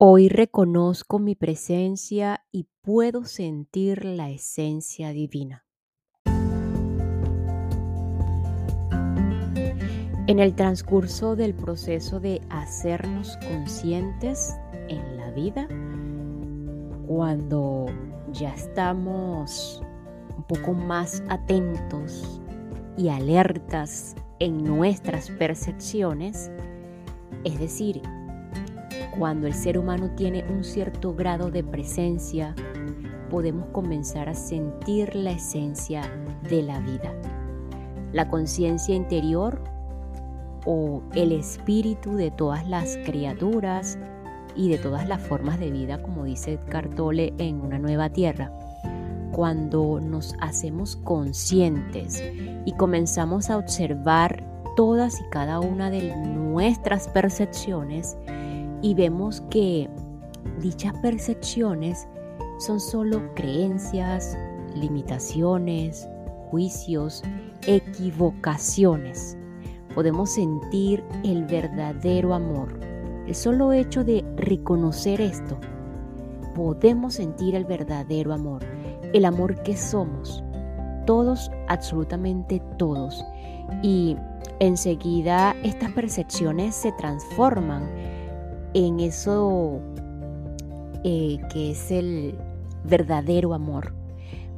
Hoy reconozco mi presencia y puedo sentir la esencia divina. En el transcurso del proceso de hacernos conscientes en la vida, cuando ya estamos un poco más atentos y alertas en nuestras percepciones, es decir, cuando el ser humano tiene un cierto grado de presencia, podemos comenzar a sentir la esencia de la vida. La conciencia interior o el espíritu de todas las criaturas y de todas las formas de vida, como dice Cartole en Una Nueva Tierra. Cuando nos hacemos conscientes y comenzamos a observar todas y cada una de nuestras percepciones, y vemos que dichas percepciones son solo creencias, limitaciones, juicios, equivocaciones. Podemos sentir el verdadero amor. El solo hecho de reconocer esto, podemos sentir el verdadero amor, el amor que somos, todos, absolutamente todos. Y enseguida estas percepciones se transforman en eso eh, que es el verdadero amor.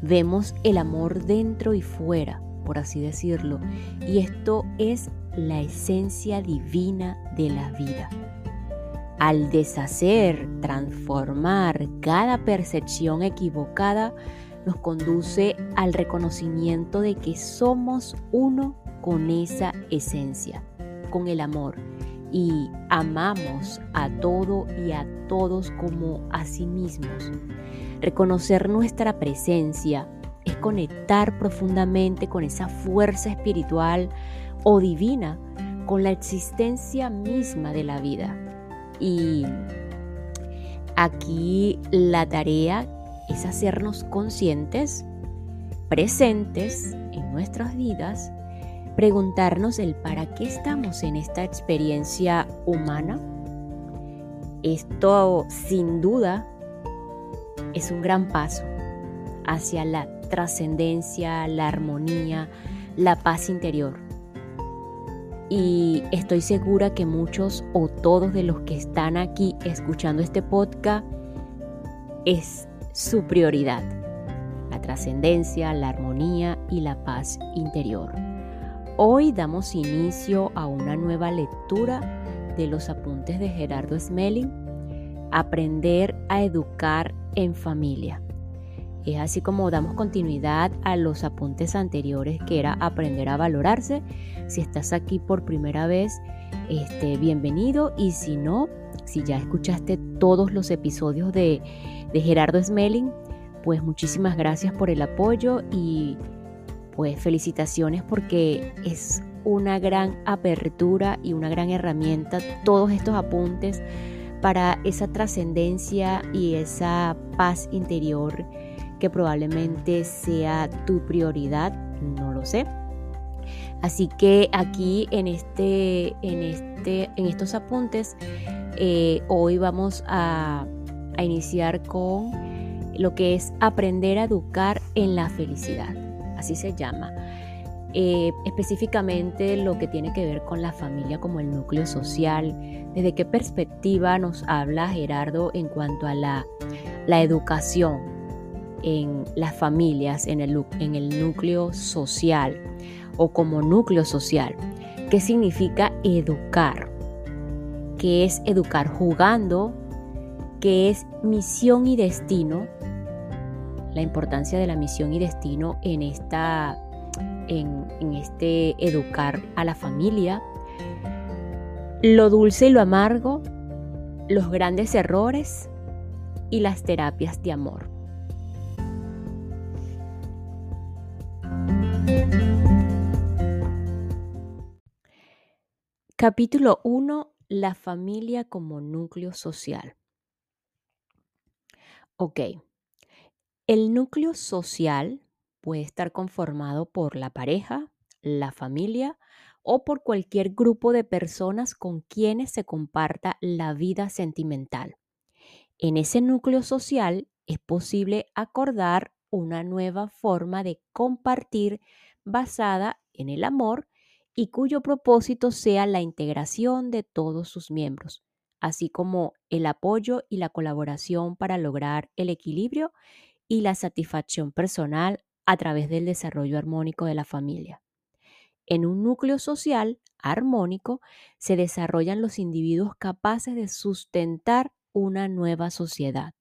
Vemos el amor dentro y fuera, por así decirlo, y esto es la esencia divina de la vida. Al deshacer, transformar cada percepción equivocada, nos conduce al reconocimiento de que somos uno con esa esencia, con el amor y amamos a todo y a todos como a sí mismos. Reconocer nuestra presencia es conectar profundamente con esa fuerza espiritual o divina, con la existencia misma de la vida. Y aquí la tarea es hacernos conscientes, presentes en nuestras vidas preguntarnos el para qué estamos en esta experiencia humana. Esto sin duda es un gran paso hacia la trascendencia, la armonía, la paz interior. Y estoy segura que muchos o todos de los que están aquí escuchando este podcast es su prioridad. La trascendencia, la armonía y la paz interior. Hoy damos inicio a una nueva lectura de los apuntes de Gerardo Smelling, Aprender a educar en familia. Es así como damos continuidad a los apuntes anteriores que era aprender a valorarse. Si estás aquí por primera vez, este, bienvenido y si no, si ya escuchaste todos los episodios de, de Gerardo Smelling, pues muchísimas gracias por el apoyo y pues felicitaciones porque es una gran apertura y una gran herramienta todos estos apuntes para esa trascendencia y esa paz interior que probablemente sea tu prioridad, no lo sé. Así que aquí en este, en este, en estos apuntes, eh, hoy vamos a, a iniciar con lo que es aprender a educar en la felicidad así se llama. Eh, específicamente lo que tiene que ver con la familia como el núcleo social. ¿Desde qué perspectiva nos habla Gerardo en cuanto a la, educación en las familias, en el, en el núcleo social o como núcleo social? ¿Qué significa educar? ¿Qué es educar jugando? ¿Qué es misión y destino? La importancia de la misión y destino en, esta, en, este educar a la familia, lo dulce y lo amargo, los grandes errores y las terapias de amor. Capítulo 1. La familia como núcleo social. Ok, el núcleo social puede estar conformado por la pareja, la familia o por cualquier grupo de personas con quienes se comparta la vida sentimental. En ese núcleo social es posible acordar una nueva forma de compartir basada en el amor y cuyo propósito sea la integración de todos sus miembros, así como el apoyo y la colaboración para lograr el equilibrio y la satisfacción personal a través del desarrollo armónico de la familia. En un núcleo social armónico se desarrollan los individuos capaces de sustentar una nueva sociedad.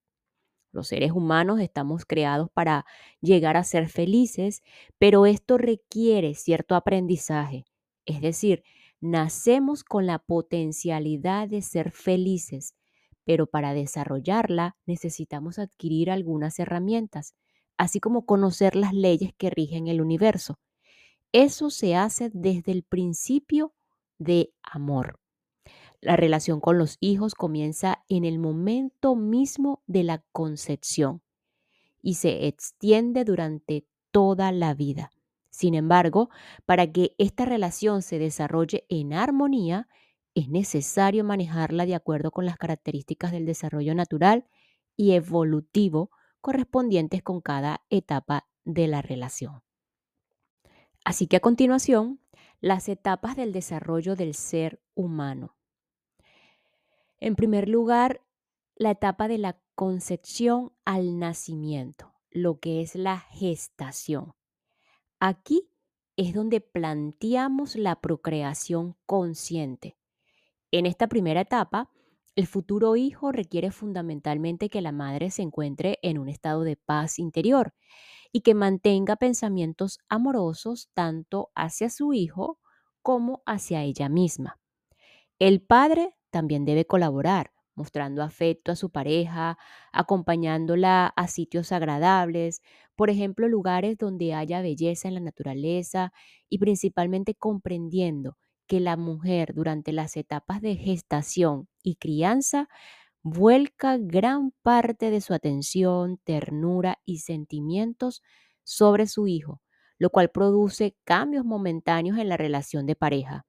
Los seres humanos estamos creados para llegar a ser felices, pero esto requiere cierto aprendizaje. Es decir, nacemos con la potencialidad de ser felices, pero para desarrollarla necesitamos adquirir algunas herramientas, así como conocer las leyes que rigen el universo. Eso se hace desde el principio de amor. La relación con los hijos comienza en el momento mismo de la concepción y se extiende durante toda la vida. Sin embargo, para que esta relación se desarrolle en armonía, es necesario manejarla de acuerdo con las características del desarrollo natural y evolutivo correspondientes con cada etapa de la relación. Así que a continuación, las etapas del desarrollo del ser humano. En primer lugar, la etapa de la concepción al nacimiento, lo que es la gestación. Aquí es donde planteamos la procreación consciente. En esta primera etapa, el futuro hijo requiere fundamentalmente que la madre se encuentre en un estado de paz interior y que mantenga pensamientos amorosos tanto hacia su hijo como hacia ella misma. El padre también debe colaborar, mostrando afecto a su pareja, acompañándola a sitios agradables, por ejemplo, lugares donde haya belleza en la naturaleza y principalmente comprendiendo que la mujer durante las etapas de gestación y crianza vuelca gran parte de su atención, ternura y sentimientos sobre su hijo, lo cual produce cambios momentáneos en la relación de pareja.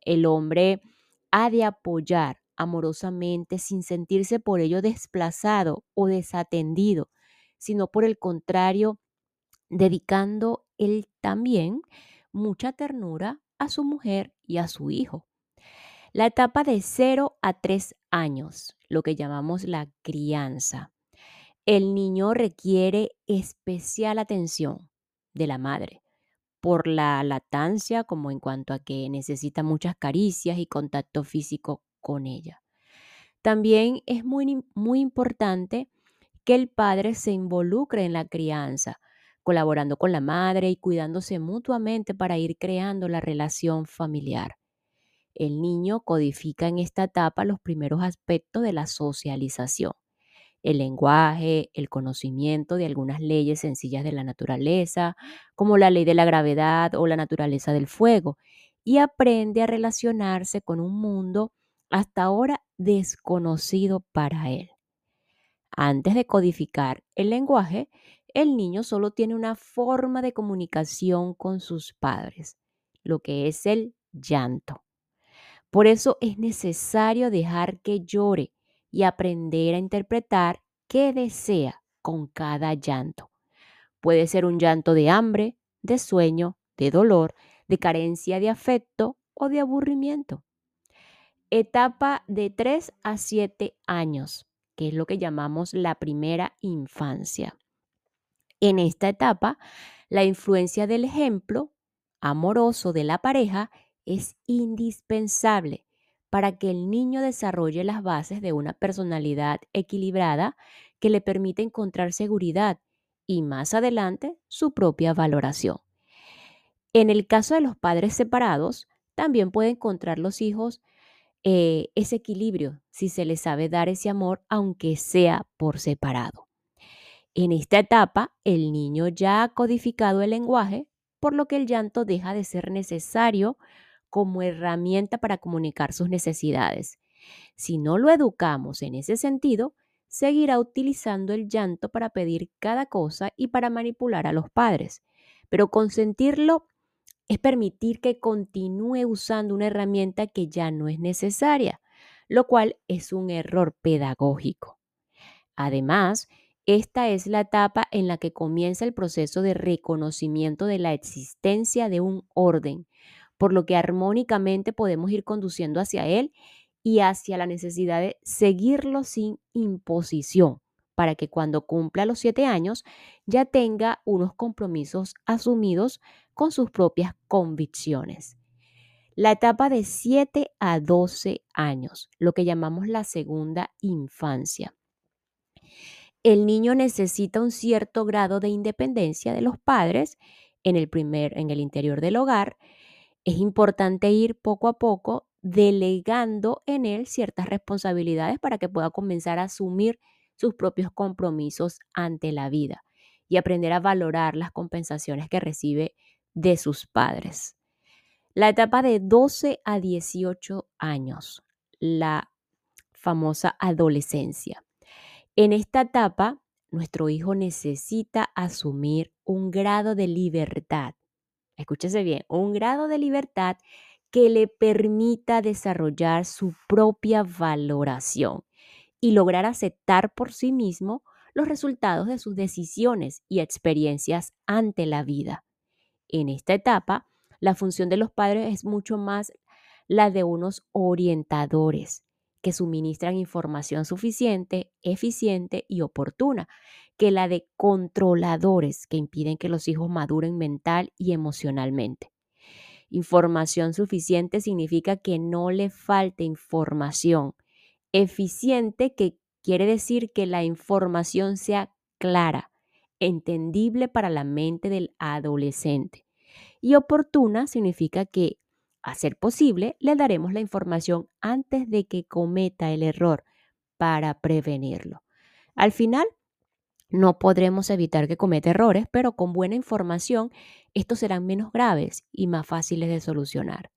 El hombre ha de apoyar amorosamente sin sentirse por ello desplazado o desatendido, sino por el contrario, dedicando él también mucha ternura a su mujer y a su hijo. La etapa de 0 a 3 años, lo que llamamos la crianza. El niño requiere especial atención de la madre por la lactancia, como en cuanto a que necesita muchas caricias y contacto físico con ella. También es muy, muy importante que el padre se involucre en la crianza, colaborando con la madre y cuidándose mutuamente para ir creando la relación familiar. El niño codifica en esta etapa los primeros aspectos de la socialización el lenguaje, el conocimiento de algunas leyes sencillas de la naturaleza, como la ley de la gravedad o la naturaleza del fuego, y aprende a relacionarse con un mundo hasta ahora desconocido para él. Antes de codificar el lenguaje, el niño solo tiene una forma de comunicación con sus padres, lo que es el llanto. Por eso es necesario dejar que llore y aprender a interpretar qué desea con cada llanto. Puede ser un llanto de hambre, de sueño, de dolor, de carencia de afecto o de aburrimiento. Etapa de 3 a 7 años, que es lo que llamamos la primera infancia. En esta etapa, la influencia del ejemplo amoroso de la pareja es indispensable para que el niño desarrolle las bases de una personalidad equilibrada que le permite encontrar seguridad y más adelante su propia valoración. En el caso de los padres separados, también pueden encontrar los hijos eh, ese equilibrio si se les sabe dar ese amor, aunque sea por separado. En esta etapa, el niño ya ha codificado el lenguaje, por lo que el llanto deja de ser necesario como herramienta para comunicar sus necesidades. Si no lo educamos en ese sentido, seguirá utilizando el llanto para pedir cada cosa y para manipular a los padres. Pero consentirlo es permitir que continúe usando una herramienta que ya no es necesaria, lo cual es un error pedagógico. Además, esta es la etapa en la que comienza el proceso de reconocimiento de la existencia de un orden, por lo que armónicamente podemos ir conduciendo hacia él y hacia la necesidad de seguirlo sin imposición, para que cuando cumpla los siete años ya tenga unos compromisos asumidos con sus propias convicciones. La etapa de 7 a 12 años, lo que llamamos la segunda infancia el niño necesita un cierto grado de independencia de los padres en el primer en el interior del hogar. Es importante ir poco a poco delegando en él ciertas responsabilidades para que pueda comenzar a asumir sus propios compromisos ante la vida y aprender a valorar las compensaciones que recibe de sus padres. La etapa de 12 a 18 años, la famosa adolescencia. En esta etapa, nuestro hijo necesita asumir un grado de libertad. Escúchese bien, un grado de libertad que le permita desarrollar su propia valoración y lograr aceptar por sí mismo los resultados de sus decisiones y experiencias ante la vida. En esta etapa, la función de los padres es mucho más la de unos orientadores que suministran información suficiente, eficiente y oportuna, que la de controladores que impiden que los hijos maduren mental y emocionalmente. Información suficiente significa que no le falte información. Eficiente que quiere decir que la información sea clara, entendible para la mente del adolescente. Y oportuna significa que a ser posible, le daremos la información antes de que cometa el error para prevenirlo. Al final, no podremos evitar que cometa errores, pero con buena información estos serán menos graves y más fáciles de solucionar.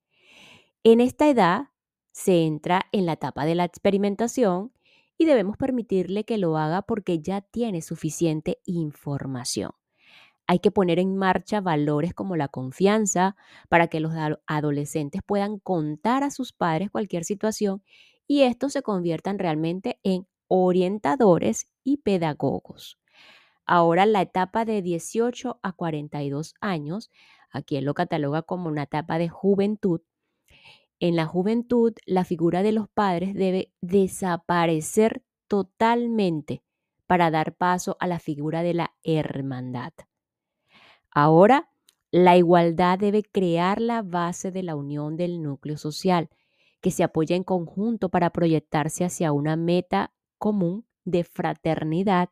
En esta edad se entra en la etapa de la experimentación y debemos permitirle que lo haga porque ya tiene suficiente información. Hay que poner en marcha valores como la confianza para que los adolescentes puedan contar a sus padres cualquier situación y estos se conviertan realmente en orientadores y pedagogos. Ahora la etapa de 18 a 42 años, aquí él lo cataloga como una etapa de juventud. En la juventud, la figura de los padres debe desaparecer totalmente para dar paso a la figura de la hermandad. Ahora, la igualdad debe crear la base de la unión del núcleo social, que se apoya en conjunto para proyectarse hacia una meta común de fraternidad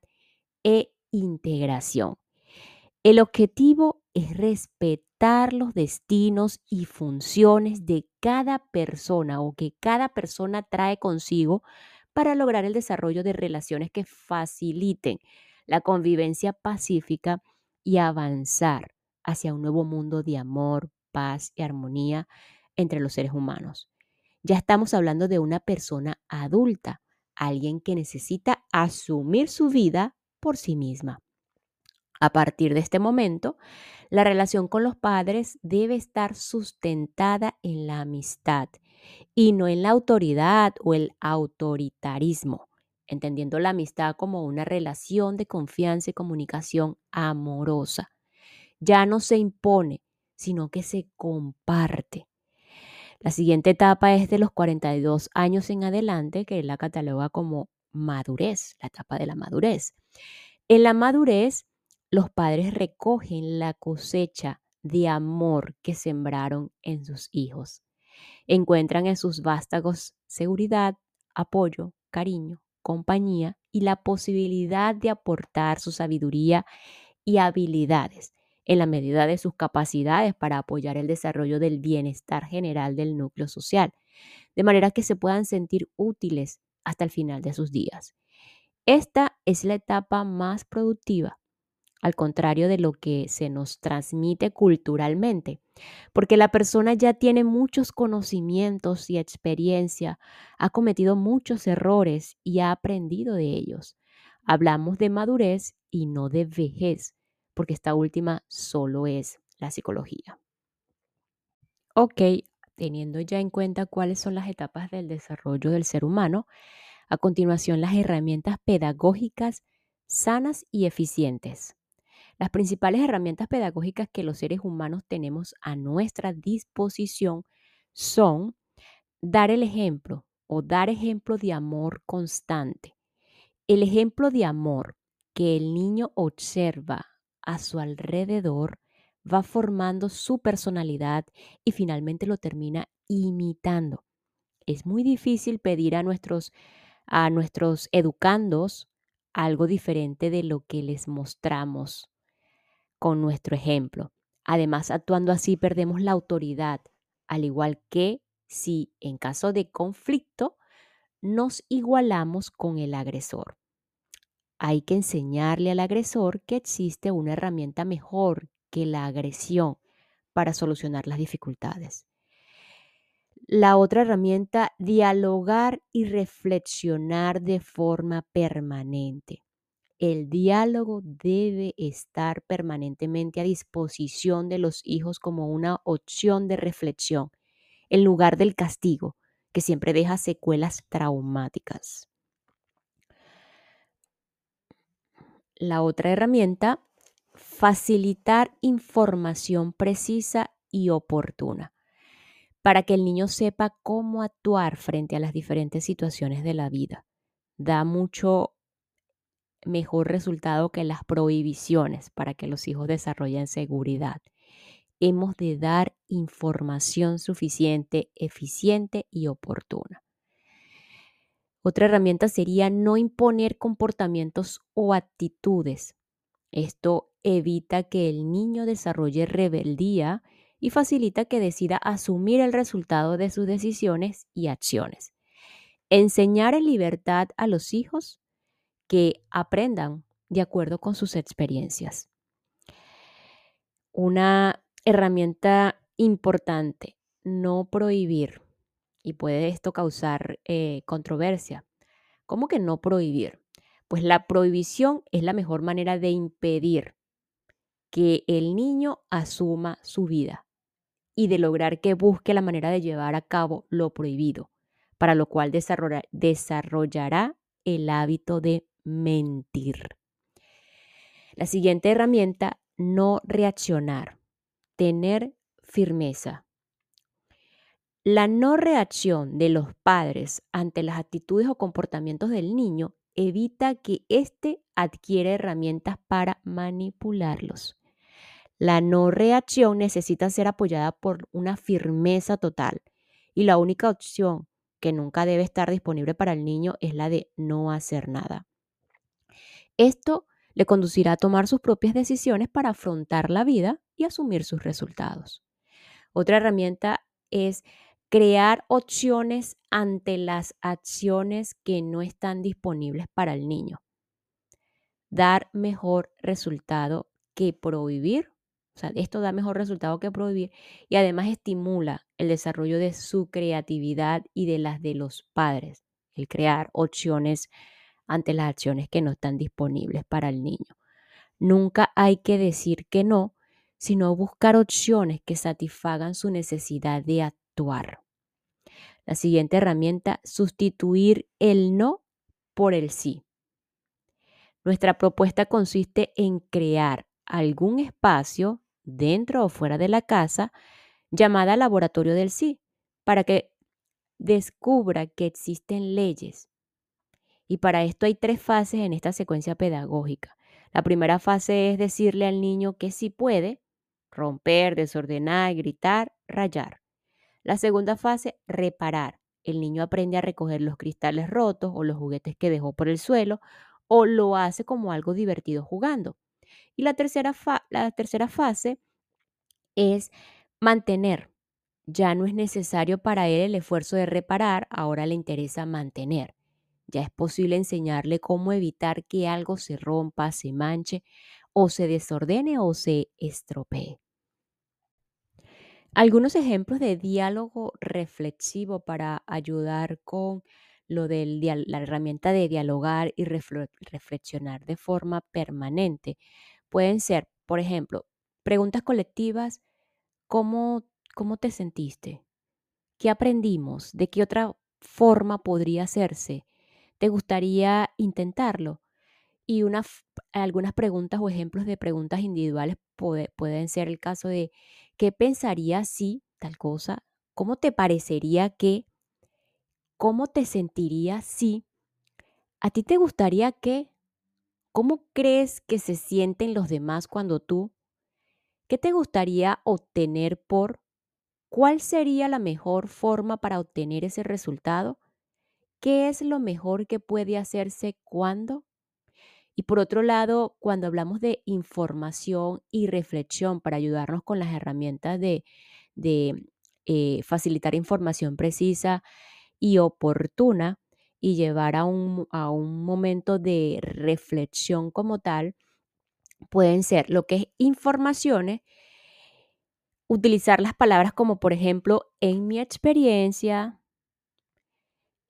e integración. El objetivo es respetar los destinos y funciones de cada persona o que cada persona trae consigo para lograr el desarrollo de relaciones que faciliten la convivencia pacífica y avanzar hacia un nuevo mundo de amor, paz y armonía entre los seres humanos. Ya estamos hablando de una persona adulta, alguien que necesita asumir su vida por sí misma. A partir de este momento, la relación con los padres debe estar sustentada en la amistad y no en la autoridad o el autoritarismo entendiendo la amistad como una relación de confianza y comunicación amorosa. Ya no se impone, sino que se comparte. La siguiente etapa es de los 42 años en adelante, que la cataloga como madurez, la etapa de la madurez. En la madurez, los padres recogen la cosecha de amor que sembraron en sus hijos. Encuentran en sus vástagos seguridad, apoyo, cariño, compañía y la posibilidad de aportar su sabiduría y habilidades en la medida de sus capacidades para apoyar el desarrollo del bienestar general del núcleo social, de manera que se puedan sentir útiles hasta el final de sus días. Esta es la etapa más productiva al contrario de lo que se nos transmite culturalmente, porque la persona ya tiene muchos conocimientos y experiencia, ha cometido muchos errores y ha aprendido de ellos. Hablamos de madurez y no de vejez, porque esta última solo es la psicología. Ok, teniendo ya en cuenta cuáles son las etapas del desarrollo del ser humano, A continuación, las herramientas pedagógicas sanas y eficientes. Las principales herramientas pedagógicas que los seres humanos tenemos a nuestra disposición son dar el ejemplo o dar ejemplo de amor constante. El ejemplo de amor que el niño observa a su alrededor va formando su personalidad y finalmente lo termina imitando. Es muy difícil pedir a nuestros, a nuestros educandos algo diferente de lo que les mostramos con nuestro ejemplo. Además, actuando así perdemos la autoridad, al igual que si en caso de conflicto nos igualamos con el agresor. Hay que enseñarle al agresor que existe una herramienta mejor que la agresión para solucionar las dificultades. La otra herramienta, dialogar y reflexionar de forma permanente. El diálogo debe estar permanentemente a disposición de los hijos como una opción de reflexión, en lugar del castigo, que siempre deja secuelas traumáticas. La otra herramienta, facilitar información precisa y oportuna para que el niño sepa cómo actuar frente a las diferentes situaciones de la vida. Da mucho mejor resultado que las prohibiciones para que los hijos desarrollen seguridad. Hemos de dar información suficiente, eficiente y oportuna. Otra herramienta sería no imponer comportamientos o actitudes. Esto evita que el niño desarrolle rebeldía y facilita que decida asumir el resultado de sus decisiones y acciones. Enseñar en libertad a los hijos que aprendan de acuerdo con sus experiencias. Una herramienta importante, no prohibir. Y puede esto causar eh, controversia. ¿Cómo que no prohibir? Pues la prohibición es la mejor manera de impedir que el niño asuma su vida y de lograr que busque la manera de llevar a cabo lo prohibido, para lo cual desarrollará el hábito de mentir. La siguiente herramienta, no reaccionar, tener firmeza. La no reacción de los padres ante las actitudes o comportamientos del niño evita que éste adquiere herramientas para manipularlos. La no reacción necesita ser apoyada por una firmeza total y la única opción que nunca debe estar disponible para el niño es la de no hacer nada. Esto le conducirá a tomar sus propias decisiones para afrontar la vida y asumir sus resultados. Otra herramienta es crear opciones ante las acciones que no están disponibles para el niño. Dar mejor resultado que prohibir. O sea, esto da mejor resultado que prohibir y además estimula el desarrollo de su creatividad y de las de los padres. El crear opciones ante las acciones que no están disponibles para el niño. Nunca hay que decir que no, sino buscar opciones que satisfagan su necesidad de actuar. La siguiente herramienta, sustituir el no por el sí. Nuestra propuesta consiste en crear algún espacio dentro o fuera de la casa llamada laboratorio del sí, para que descubra que existen leyes, y para esto hay tres fases en esta secuencia pedagógica. La primera fase es decirle al niño que sí puede romper, desordenar, gritar, rayar. La segunda fase, reparar. El niño aprende a recoger los cristales rotos o los juguetes que dejó por el suelo o lo hace como algo divertido jugando. Y la tercera, la tercera fase es mantener. Ya no es necesario para él el esfuerzo de reparar, ahora le interesa mantener. Ya es posible enseñarle cómo evitar que algo se rompa, se manche o se desordene o se estropee. Algunos ejemplos de diálogo reflexivo para ayudar con lo la herramienta de dialogar y reflexionar de forma permanente pueden ser, por ejemplo, preguntas colectivas, ¿cómo, ¿cómo te sentiste? ¿Qué aprendimos? ¿De qué otra forma podría hacerse? ¿Te gustaría intentarlo? Y algunas preguntas o ejemplos de preguntas individuales pueden ser el caso de ¿qué pensarías si tal cosa? ¿Cómo te parecería que? ¿Cómo te sentirías si? ¿A ti te gustaría que? ¿Cómo crees que se sienten los demás cuando tú? ¿Qué te gustaría obtener por? ¿Cuál sería la mejor forma para obtener ese resultado? ¿Qué es lo mejor que puede hacerse cuando? Y por otro lado, cuando hablamos de información y reflexión para ayudarnos con las herramientas de, eh, facilitar información precisa y oportuna y llevar a un, a un momento de reflexión como tal, pueden ser lo que es informaciones, utilizar las palabras como por ejemplo, en mi experiencia,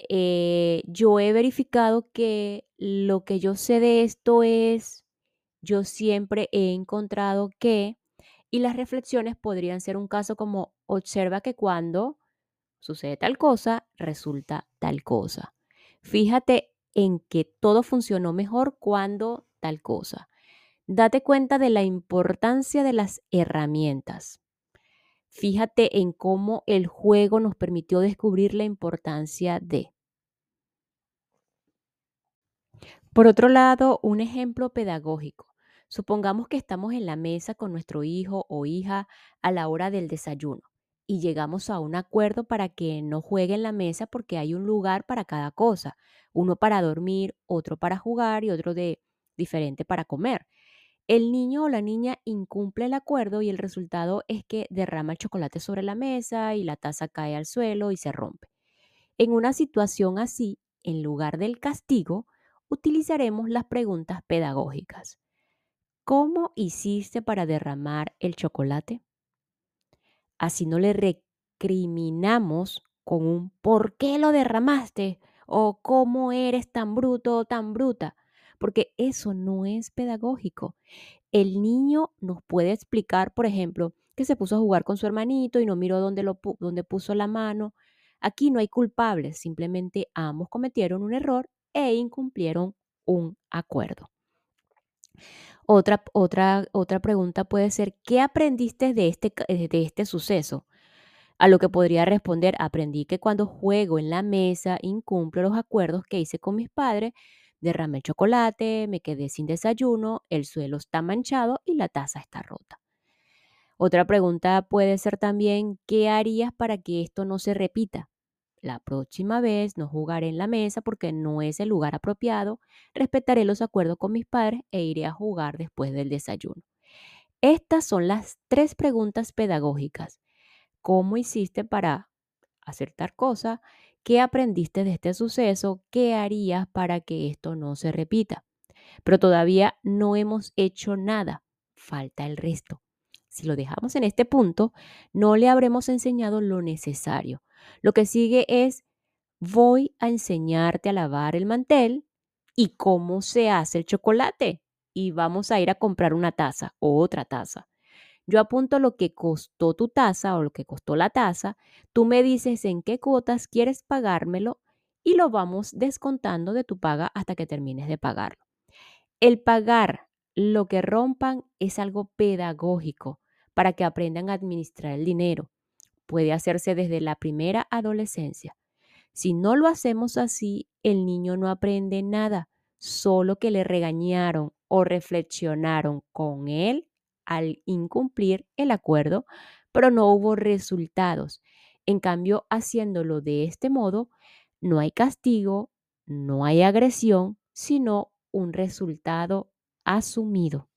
eh, yo he verificado que lo que yo sé de esto es, yo siempre he encontrado que, y las reflexiones podrían ser un caso como, observa que cuando sucede tal cosa, resulta tal cosa. Fíjate en que todo funcionó mejor cuando tal cosa. Date cuenta de la importancia de las herramientas. Fíjate en cómo el juego nos permitió descubrir la importancia de. Por otro lado, un ejemplo pedagógico. Supongamos que estamos en la mesa con nuestro hijo o hija a la hora del desayuno y llegamos a un acuerdo para que no juegue en la mesa porque hay un lugar para cada cosa, uno para dormir, otro para jugar y otro de diferente para comer. El niño o la niña incumple el acuerdo y el resultado es que derrama el chocolate sobre la mesa y la taza cae al suelo y se rompe. En una situación así, en lugar del castigo, utilizaremos las preguntas pedagógicas. ¿Cómo hiciste para derramar el chocolate? Así no le recriminamos con un ¿por qué lo derramaste? o ¿cómo eres tan bruto o tan bruta? porque eso no es pedagógico. El niño nos puede explicar, por ejemplo, que se puso a jugar con su hermanito y no miró dónde, puso la mano. Aquí no hay culpables, simplemente ambos cometieron un error e incumplieron un acuerdo. Otra, otra, otra pregunta puede ser, ¿qué aprendiste de este, de este suceso? A lo que podría responder, aprendí que cuando juego en la mesa incumplo los acuerdos que hice con mis padres Derramé chocolate, me quedé sin desayuno, el suelo está manchado y la taza está rota. Otra pregunta puede ser también, ¿qué harías para que esto no se repita? La próxima vez no jugaré en la mesa porque no es el lugar apropiado, respetaré los acuerdos con mis padres e iré a jugar después del desayuno. Estas son las tres preguntas pedagógicas. ¿Cómo hiciste para hacer tal cosa? ¿Qué aprendiste de este suceso? ¿Qué harías para que esto no se repita? Pero todavía no hemos hecho nada. Falta el resto. Si lo dejamos en este punto, no le habremos enseñado lo necesario. Lo que sigue es, voy a enseñarte a lavar el mantel y cómo se hace el chocolate. Y vamos a ir a comprar una taza o otra taza. Yo apunto lo que costó tu tasa o lo que costó la tasa, tú me dices en qué cuotas quieres pagármelo y lo vamos descontando de tu paga hasta que termines de pagarlo. El pagar lo que rompan es algo pedagógico para que aprendan a administrar el dinero. Puede hacerse desde la primera adolescencia. Si no lo hacemos así, el niño no aprende nada, solo que le regañaron o reflexionaron con él al incumplir el acuerdo, pero no hubo resultados. En cambio, haciéndolo de este modo, no hay castigo, no hay agresión, sino un resultado asumido.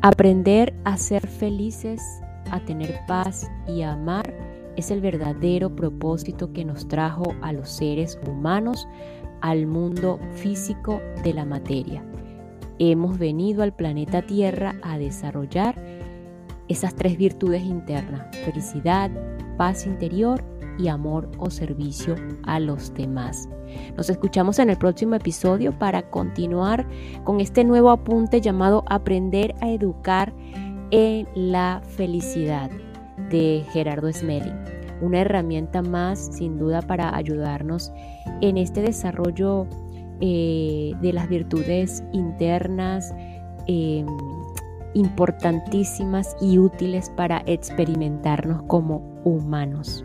Aprender a ser felices, a tener paz y a amar es el verdadero propósito que nos trajo a los seres humanos al mundo físico de la materia. Hemos venido al planeta Tierra a desarrollar esas tres virtudes internas, felicidad, paz interior y amor o servicio a los demás. Nos escuchamos en el próximo episodio para continuar con este nuevo apunte llamado Aprender a Educar en la Felicidad de Gerardo Smelling. Una herramienta más sin duda para ayudarnos en este desarrollo eh, de las virtudes internas. Eh, importantísimas y útiles para experimentarnos como humanos.